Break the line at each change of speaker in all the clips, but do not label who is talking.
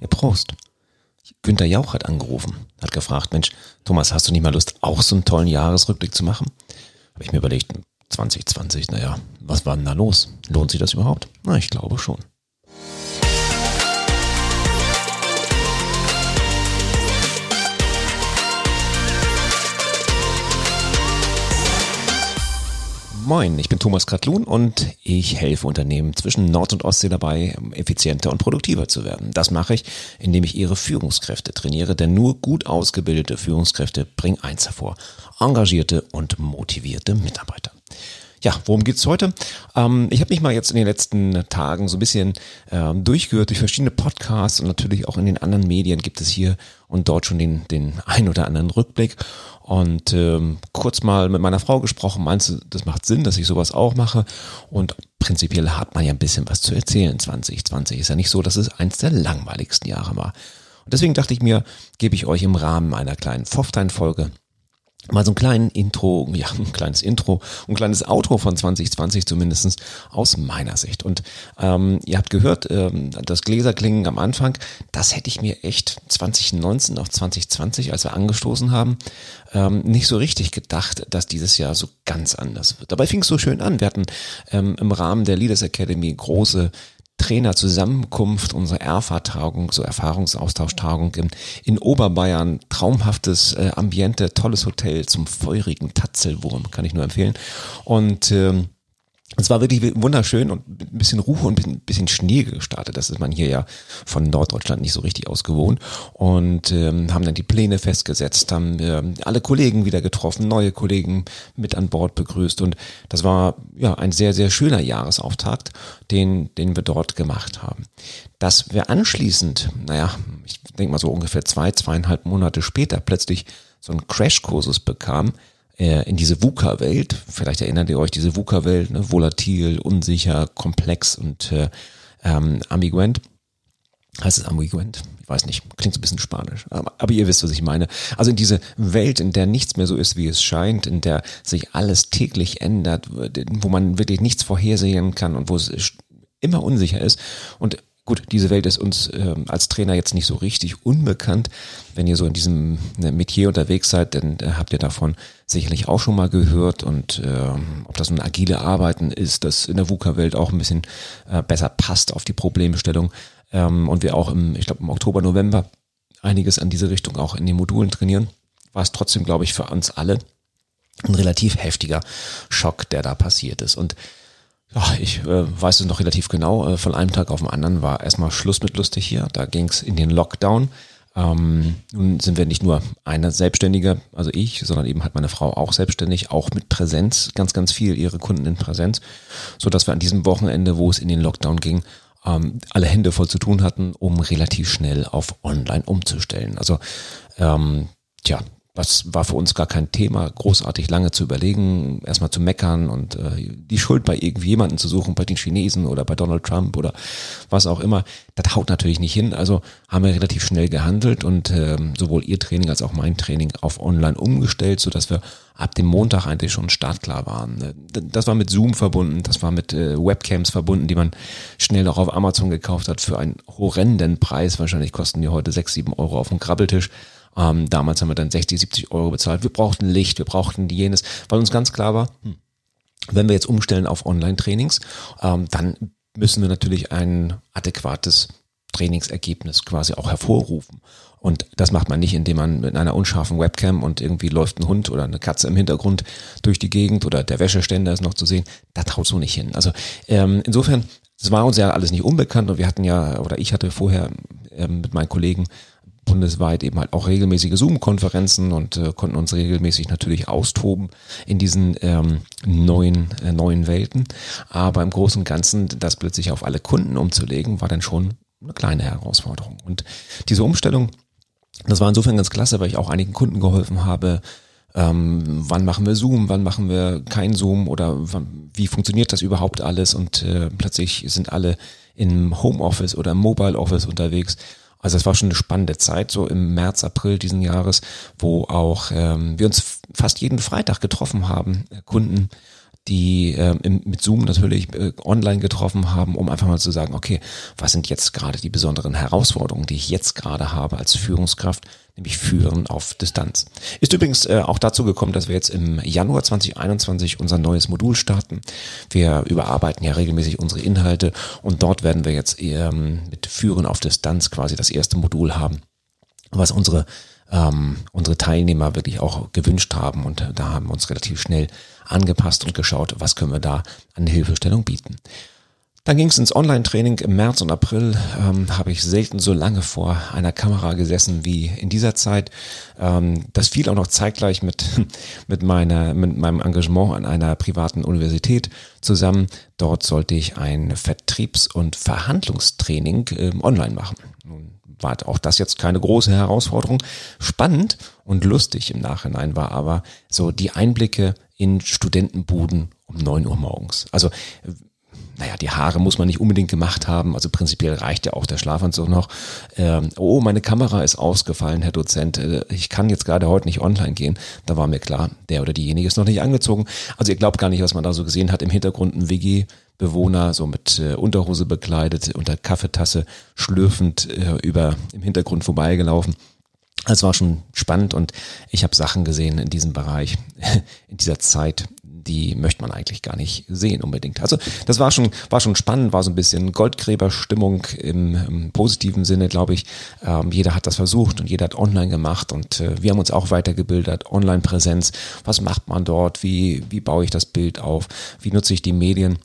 Ja, Prost. Günther Jauch hat angerufen, hat gefragt, Mensch, Thomas, hast du nicht mal Lust, auch so einen tollen Jahresrückblick zu machen? Habe ich mir überlegt, 2020, naja, was war denn da los? Lohnt sich das überhaupt? Na, ich glaube schon. Moin, ich bin Thomas Kratlun und ich helfe Unternehmen zwischen Nord- und Ostsee dabei, effizienter und produktiver zu werden. Das mache ich, indem ich ihre Führungskräfte trainiere, denn nur gut ausgebildete Führungskräfte bringen eins hervor. Engagierte und motivierte Mitarbeiter. Ja, worum geht's heute? Ähm, ich habe mich mal jetzt in den letzten Tagen so ein bisschen ähm, durchgehört durch verschiedene Podcasts und natürlich auch in den anderen Medien gibt es hier und dort schon den, den ein oder anderen Rückblick. Und ähm, kurz mal mit meiner Frau gesprochen, meinst du, das macht Sinn, dass ich sowas auch mache? Und prinzipiell hat man ja ein bisschen was zu erzählen. 2020 ist ja nicht so, dass es eins der langweiligsten Jahre war. Und deswegen dachte ich mir, gebe ich euch im Rahmen einer kleinen Pfofftein-Folge mal so ein kleinen Intro, ja, ein kleines Intro, ein kleines Outro von 2020 zumindestens aus meiner Sicht. Und ähm, ihr habt gehört, ähm, das Gläserklingen am Anfang, das hätte ich mir echt 2019 auf 2020, als wir angestoßen haben, ähm, nicht so richtig gedacht, dass dieses Jahr so ganz anders wird. Dabei fing es so schön an. Wir hatten ähm, im Rahmen der Leaders Academy große Trainerzusammenkunft, unsere Erfahrtagung, so Erfahrungsaustauschtagung in, in Oberbayern, traumhaftes äh, Ambiente, tolles Hotel zum feurigen Tatzelwurm, kann ich nur empfehlen. Und ähm, es war wirklich wunderschön und ein bisschen Ruhe und ein bisschen Schnee gestartet. Das ist man hier ja von Norddeutschland nicht so richtig aus gewohnt. Und ähm, haben dann die Pläne festgesetzt, haben ähm, alle Kollegen wieder getroffen, neue Kollegen mit an Bord begrüßt. Und das war ja ein sehr, sehr schöner Jahresauftakt, den, den wir dort gemacht haben. Dass wir anschließend, naja, ich denke mal so ungefähr zwei, zweieinhalb Monate später plötzlich so einen Crashkursus bekamen, in diese VUCA-Welt. Vielleicht erinnert ihr euch diese VUCA-Welt, ne? volatil, unsicher, komplex und äh, ähm, ambiguent. Heißt es ambiguent? Ich weiß nicht, klingt so ein bisschen spanisch. Aber, aber ihr wisst, was ich meine. Also in diese Welt, in der nichts mehr so ist, wie es scheint, in der sich alles täglich ändert, wo man wirklich nichts vorhersehen kann und wo es immer unsicher ist. Und Gut, diese Welt ist uns äh, als Trainer jetzt nicht so richtig unbekannt. Wenn ihr so in diesem ne, Metier unterwegs seid, dann äh, habt ihr davon sicherlich auch schon mal gehört. Und äh, ob das ein agile Arbeiten ist, das in der VUCA-Welt auch ein bisschen äh, besser passt auf die Problemstellung. Ähm, und wir auch im, ich glaube, im Oktober, November einiges an diese Richtung auch in den Modulen trainieren, war es trotzdem, glaube ich, für uns alle ein relativ heftiger Schock, der da passiert ist. Und ja, ich äh, weiß es noch relativ genau. Äh, von einem Tag auf den anderen war erstmal Schluss mit lustig hier. Da ging es in den Lockdown. Ähm, nun sind wir nicht nur eine Selbstständige, also ich, sondern eben hat meine Frau auch selbstständig, auch mit Präsenz, ganz, ganz viel ihre Kunden in Präsenz, so dass wir an diesem Wochenende, wo es in den Lockdown ging, ähm, alle Hände voll zu tun hatten, um relativ schnell auf Online umzustellen. Also ähm, tja, das war für uns gar kein Thema, großartig lange zu überlegen, erstmal zu meckern und äh, die Schuld bei irgendwie jemanden zu suchen, bei den Chinesen oder bei Donald Trump oder was auch immer. Das haut natürlich nicht hin. Also haben wir relativ schnell gehandelt und äh, sowohl ihr Training als auch mein Training auf online umgestellt, so dass wir ab dem Montag eigentlich schon startklar waren. Das war mit Zoom verbunden, das war mit äh, Webcams verbunden, die man schnell auch auf Amazon gekauft hat für einen horrenden Preis. Wahrscheinlich kosten die heute sechs, sieben Euro auf dem Krabbeltisch. Ähm, damals haben wir dann 60, 70 Euro bezahlt. Wir brauchten Licht, wir brauchten jenes, weil uns ganz klar war, hm, wenn wir jetzt umstellen auf Online-Trainings, ähm, dann müssen wir natürlich ein adäquates Trainingsergebnis quasi auch hervorrufen. Und das macht man nicht, indem man mit einer unscharfen Webcam und irgendwie läuft ein Hund oder eine Katze im Hintergrund durch die Gegend oder der Wäscheständer ist noch zu sehen. Das haut so nicht hin. Also ähm, insofern, es war uns ja alles nicht unbekannt und wir hatten ja, oder ich hatte vorher ähm, mit meinen Kollegen bundesweit eben halt auch regelmäßige Zoom-Konferenzen und äh, konnten uns regelmäßig natürlich austoben in diesen ähm, neuen, äh, neuen Welten. Aber im Großen und Ganzen, das plötzlich auf alle Kunden umzulegen, war dann schon eine kleine Herausforderung. Und diese Umstellung, das war insofern ganz klasse, weil ich auch einigen Kunden geholfen habe, ähm, wann machen wir Zoom, wann machen wir kein Zoom oder wann, wie funktioniert das überhaupt alles und äh, plötzlich sind alle im Homeoffice oder im Mobile Office unterwegs also es war schon eine spannende Zeit, so im März, April diesen Jahres, wo auch ähm, wir uns fast jeden Freitag getroffen haben, äh, Kunden, die äh, mit Zoom natürlich äh, online getroffen haben, um einfach mal zu sagen, okay, was sind jetzt gerade die besonderen Herausforderungen, die ich jetzt gerade habe als Führungskraft, nämlich Führen auf Distanz. Ist übrigens äh, auch dazu gekommen, dass wir jetzt im Januar 2021 unser neues Modul starten. Wir überarbeiten ja regelmäßig unsere Inhalte und dort werden wir jetzt ähm, mit Führen auf Distanz quasi das erste Modul haben, was unsere ähm, unsere Teilnehmer wirklich auch gewünscht haben und da haben wir uns relativ schnell angepasst und geschaut, was können wir da an Hilfestellung bieten. Dann ging es ins Online-Training. Im März und April ähm, habe ich selten so lange vor einer Kamera gesessen wie in dieser Zeit. Ähm, das fiel auch noch zeitgleich mit, mit, meiner, mit meinem Engagement an einer privaten Universität zusammen. Dort sollte ich ein Vertriebs- und Verhandlungstraining ähm, online machen. Nun war auch das jetzt keine große Herausforderung. Spannend und lustig im Nachhinein war aber so die Einblicke in Studentenbuden um neun Uhr morgens. Also naja, die Haare muss man nicht unbedingt gemacht haben, also prinzipiell reicht ja auch der Schlafanzug noch. Ähm, oh, meine Kamera ist ausgefallen, Herr Dozent, äh, ich kann jetzt gerade heute nicht online gehen. Da war mir klar, der oder diejenige ist noch nicht angezogen. Also ihr glaubt gar nicht, was man da so gesehen hat. Im Hintergrund ein WG. Bewohner so mit äh, Unterhose bekleidet, unter Kaffeetasse schlürfend äh, über im Hintergrund vorbeigelaufen. Es war schon spannend und ich habe Sachen gesehen in diesem Bereich, in dieser Zeit, die möchte man eigentlich gar nicht sehen unbedingt. Also das war schon, war schon spannend, war so ein bisschen Goldgräberstimmung im, im positiven Sinne, glaube ich. Ähm, jeder hat das versucht und jeder hat online gemacht und äh, wir haben uns auch weitergebildet, Online-Präsenz. Was macht man dort? Wie, wie baue ich das Bild auf? Wie nutze ich die Medien?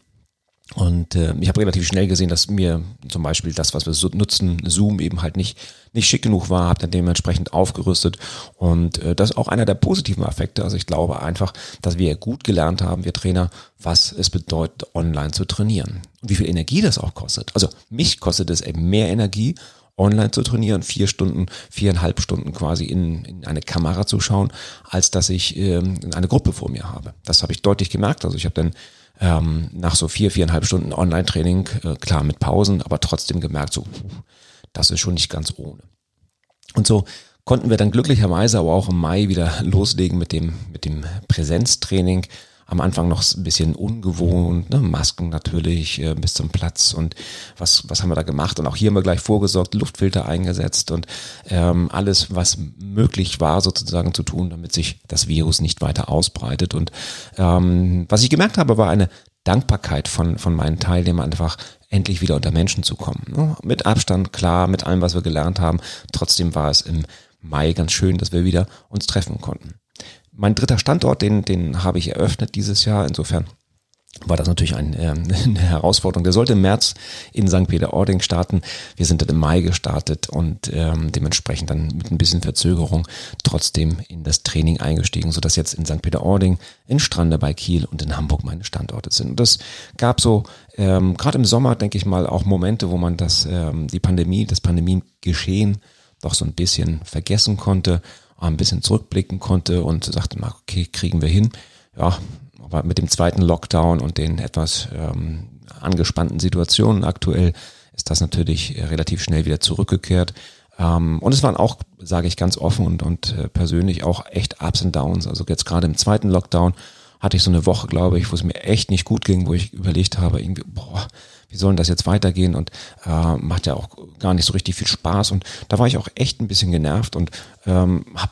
Und äh, ich habe relativ schnell gesehen, dass mir zum Beispiel das, was wir so nutzen, Zoom eben halt nicht, nicht schick genug war, habe dann dementsprechend aufgerüstet. Und äh, das ist auch einer der positiven Effekte. Also ich glaube einfach, dass wir gut gelernt haben, wir Trainer, was es bedeutet, online zu trainieren. Und wie viel Energie das auch kostet. Also mich kostet es eben mehr Energie, online zu trainieren, vier Stunden, viereinhalb Stunden quasi in, in eine Kamera zu schauen, als dass ich ähm, eine Gruppe vor mir habe. Das habe ich deutlich gemerkt. Also ich habe dann ähm, nach so vier, viereinhalb Stunden Online-Training, äh, klar mit Pausen, aber trotzdem gemerkt, so, das ist schon nicht ganz ohne. Und so konnten wir dann glücklicherweise aber auch im Mai wieder loslegen mit dem, mit dem Präsenztraining am Anfang noch ein bisschen ungewohnt, ne? Masken natürlich äh, bis zum Platz und was, was haben wir da gemacht? Und auch hier haben wir gleich vorgesorgt, Luftfilter eingesetzt und ähm, alles, was möglich war sozusagen zu tun, damit sich das Virus nicht weiter ausbreitet. Und ähm, was ich gemerkt habe, war eine Dankbarkeit von, von meinen Teilnehmern einfach endlich wieder unter Menschen zu kommen. Ne? Mit Abstand, klar, mit allem, was wir gelernt haben. Trotzdem war es im Mai ganz schön, dass wir wieder uns treffen konnten. Mein dritter Standort, den, den habe ich eröffnet dieses Jahr. Insofern war das natürlich ein, äh, eine Herausforderung. Der sollte im März in St. Peter-Ording starten. Wir sind dann im Mai gestartet und ähm, dementsprechend dann mit ein bisschen Verzögerung trotzdem in das Training eingestiegen, sodass jetzt in St. Peter-Ording, in Strande bei Kiel und in Hamburg meine Standorte sind. Und das gab so ähm, gerade im Sommer, denke ich mal, auch Momente, wo man das ähm, die Pandemie, das Pandemiegeschehen doch so ein bisschen vergessen konnte ein bisschen zurückblicken konnte und sagte okay, kriegen wir hin. Ja, aber mit dem zweiten Lockdown und den etwas ähm, angespannten Situationen aktuell ist das natürlich relativ schnell wieder zurückgekehrt. Ähm, und es waren auch, sage ich ganz offen und, und äh, persönlich auch echt Ups und Downs. Also jetzt gerade im zweiten Lockdown hatte ich so eine Woche, glaube ich, wo es mir echt nicht gut ging, wo ich überlegt habe, irgendwie, boah, wie soll das jetzt weitergehen und äh, macht ja auch gar nicht so richtig viel Spaß und da war ich auch echt ein bisschen genervt und ähm, habe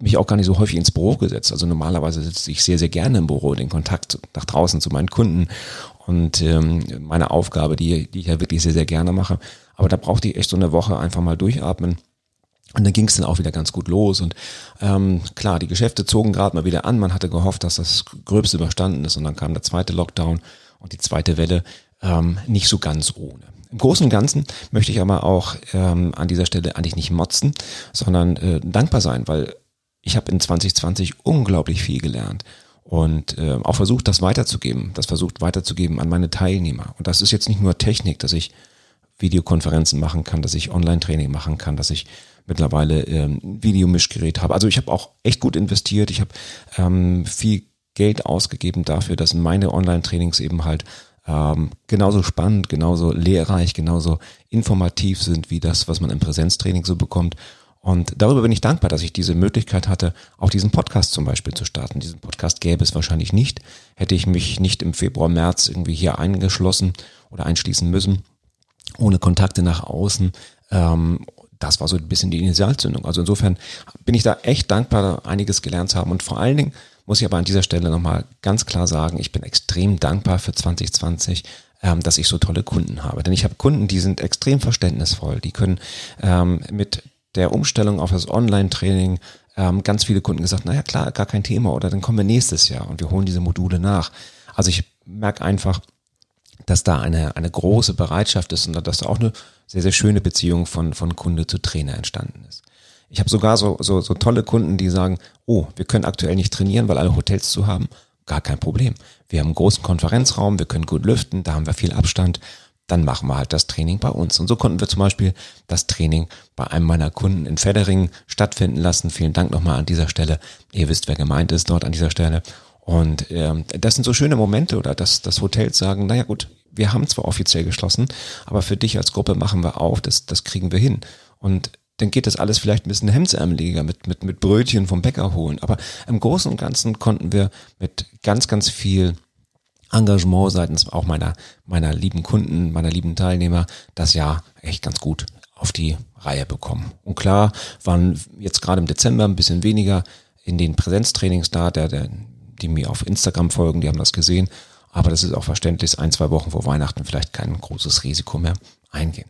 mich auch gar nicht so häufig ins Büro gesetzt. Also normalerweise sitze ich sehr, sehr gerne im Büro, den Kontakt nach draußen zu meinen Kunden und ähm, meine Aufgabe, die, die ich ja wirklich sehr, sehr gerne mache. Aber da brauchte ich echt so eine Woche einfach mal durchatmen. Und dann ging es dann auch wieder ganz gut los. Und ähm, klar, die Geschäfte zogen gerade mal wieder an. Man hatte gehofft, dass das Gröbste überstanden ist. Und dann kam der zweite Lockdown und die zweite Welle ähm, nicht so ganz ohne. Im Großen und Ganzen möchte ich aber auch ähm, an dieser Stelle eigentlich nicht motzen, sondern äh, dankbar sein, weil ich habe in 2020 unglaublich viel gelernt und äh, auch versucht, das weiterzugeben, das versucht weiterzugeben an meine Teilnehmer. Und das ist jetzt nicht nur Technik, dass ich Videokonferenzen machen kann, dass ich Online-Training machen kann, dass ich mittlerweile ähm, Videomischgerät habe. Also ich habe auch echt gut investiert. Ich habe ähm, viel Geld ausgegeben dafür, dass meine Online-Trainings eben halt ähm, genauso spannend, genauso lehrreich, genauso informativ sind wie das, was man im Präsenztraining so bekommt. Und darüber bin ich dankbar, dass ich diese Möglichkeit hatte, auch diesen Podcast zum Beispiel zu starten. Diesen Podcast gäbe es wahrscheinlich nicht, hätte ich mich nicht im Februar, März irgendwie hier eingeschlossen oder einschließen müssen, ohne Kontakte nach außen. Ähm, das war so ein bisschen die Initialzündung. Also insofern bin ich da echt dankbar, einiges gelernt zu haben. Und vor allen Dingen muss ich aber an dieser Stelle nochmal ganz klar sagen, ich bin extrem dankbar für 2020, ähm, dass ich so tolle Kunden habe. Denn ich habe Kunden, die sind extrem verständnisvoll. Die können ähm, mit der Umstellung auf das Online-Training ähm, ganz viele Kunden gesagt, naja klar, gar kein Thema oder dann kommen wir nächstes Jahr und wir holen diese Module nach. Also ich merke einfach, dass da eine, eine große Bereitschaft ist und dass da auch eine sehr, sehr schöne Beziehung von, von Kunde zu Trainer entstanden ist. Ich habe sogar so, so, so tolle Kunden, die sagen, oh, wir können aktuell nicht trainieren, weil alle Hotels zu haben. Gar kein Problem. Wir haben einen großen Konferenzraum, wir können gut lüften, da haben wir viel Abstand. Dann machen wir halt das Training bei uns. Und so konnten wir zum Beispiel das Training bei einem meiner Kunden in Feddering stattfinden lassen. Vielen Dank nochmal an dieser Stelle. Ihr wisst, wer gemeint ist dort an dieser Stelle. Und ähm, das sind so schöne Momente oder dass das Hotels sagen, naja gut, wir haben zwar offiziell geschlossen, aber für dich als Gruppe machen wir auf, das, das kriegen wir hin. Und dann geht das alles vielleicht ein bisschen hemdsärmeliger mit, mit, mit Brötchen vom Bäcker holen. Aber im Großen und Ganzen konnten wir mit ganz, ganz viel Engagement seitens auch meiner, meiner lieben Kunden, meiner lieben Teilnehmer das Jahr echt ganz gut auf die Reihe bekommen. Und klar waren jetzt gerade im Dezember ein bisschen weniger in den Präsenztrainings da, der, der, die mir auf Instagram folgen, die haben das gesehen. Aber das ist auch verständlich, ein, zwei Wochen vor Weihnachten vielleicht kein großes Risiko mehr eingehen.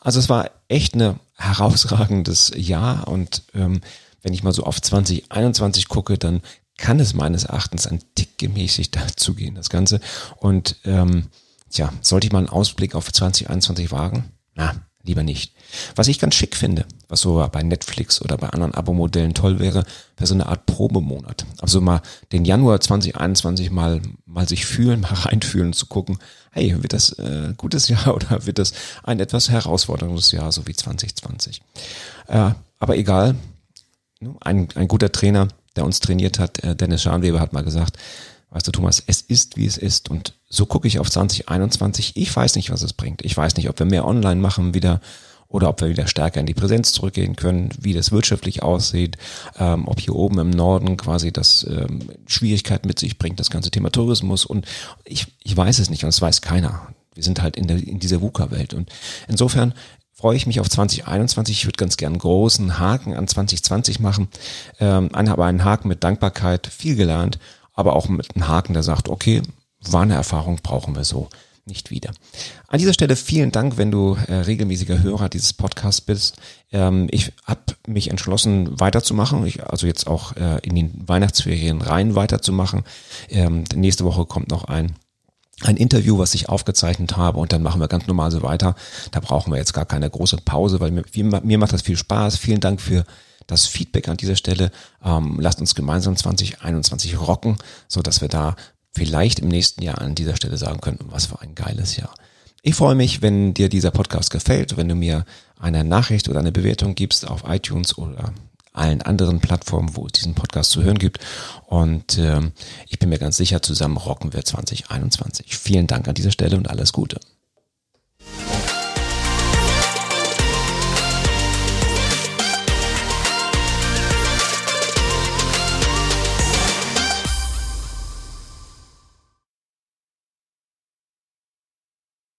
Also es war echt eine herausragendes Jahr und ähm, wenn ich mal so auf 2021 gucke, dann kann es meines Erachtens ein Tick gemäßigt dazugehen, das Ganze. Und ähm, tja, sollte ich mal einen Ausblick auf 2021 wagen? Na, lieber nicht. Was ich ganz schick finde, was so bei Netflix oder bei anderen Abo-Modellen toll wäre, wäre so eine Art Probemonat. Also mal den Januar 2021 mal, mal sich fühlen, mal reinfühlen, zu gucken, hey, wird das äh, gutes Jahr oder wird das ein etwas herausforderndes Jahr, so wie 2020? Äh, aber egal, ein, ein guter Trainer, der uns trainiert hat, äh, Dennis Scharnweber hat mal gesagt, weißt du Thomas, es ist wie es ist und so gucke ich auf 2021. Ich weiß nicht, was es bringt. Ich weiß nicht, ob wir mehr online machen wieder oder ob wir wieder stärker in die Präsenz zurückgehen können, wie das wirtschaftlich aussieht, ähm, ob hier oben im Norden quasi das ähm, Schwierigkeiten mit sich bringt, das ganze Thema Tourismus und ich, ich weiß es nicht und es weiß keiner. Wir sind halt in, der, in dieser VUCA-Welt und insofern freue ich mich auf 2021. Ich würde ganz gern großen Haken an 2020 machen. Ähm, aber einen Haken mit Dankbarkeit, viel gelernt, aber auch mit einem Haken, der sagt, okay, war eine Erfahrung, brauchen wir so nicht wieder. An dieser Stelle vielen Dank, wenn du äh, regelmäßiger Hörer dieses Podcasts bist. Ähm, ich habe mich entschlossen, weiterzumachen, ich, also jetzt auch äh, in den Weihnachtsferien rein weiterzumachen. Ähm, nächste Woche kommt noch ein ein Interview, was ich aufgezeichnet habe und dann machen wir ganz normal so weiter. Da brauchen wir jetzt gar keine große Pause, weil mir, mir macht das viel Spaß. Vielen Dank für das Feedback an dieser Stelle. Ähm, lasst uns gemeinsam 2021 rocken, so dass wir da vielleicht im nächsten Jahr an dieser Stelle sagen können, was für ein geiles Jahr. Ich freue mich, wenn dir dieser Podcast gefällt, wenn du mir eine Nachricht oder eine Bewertung gibst auf iTunes oder allen anderen Plattformen, wo es diesen Podcast zu hören gibt. Und ähm, ich bin mir ganz sicher, zusammen rocken wir 2021. Vielen Dank an dieser Stelle und alles Gute.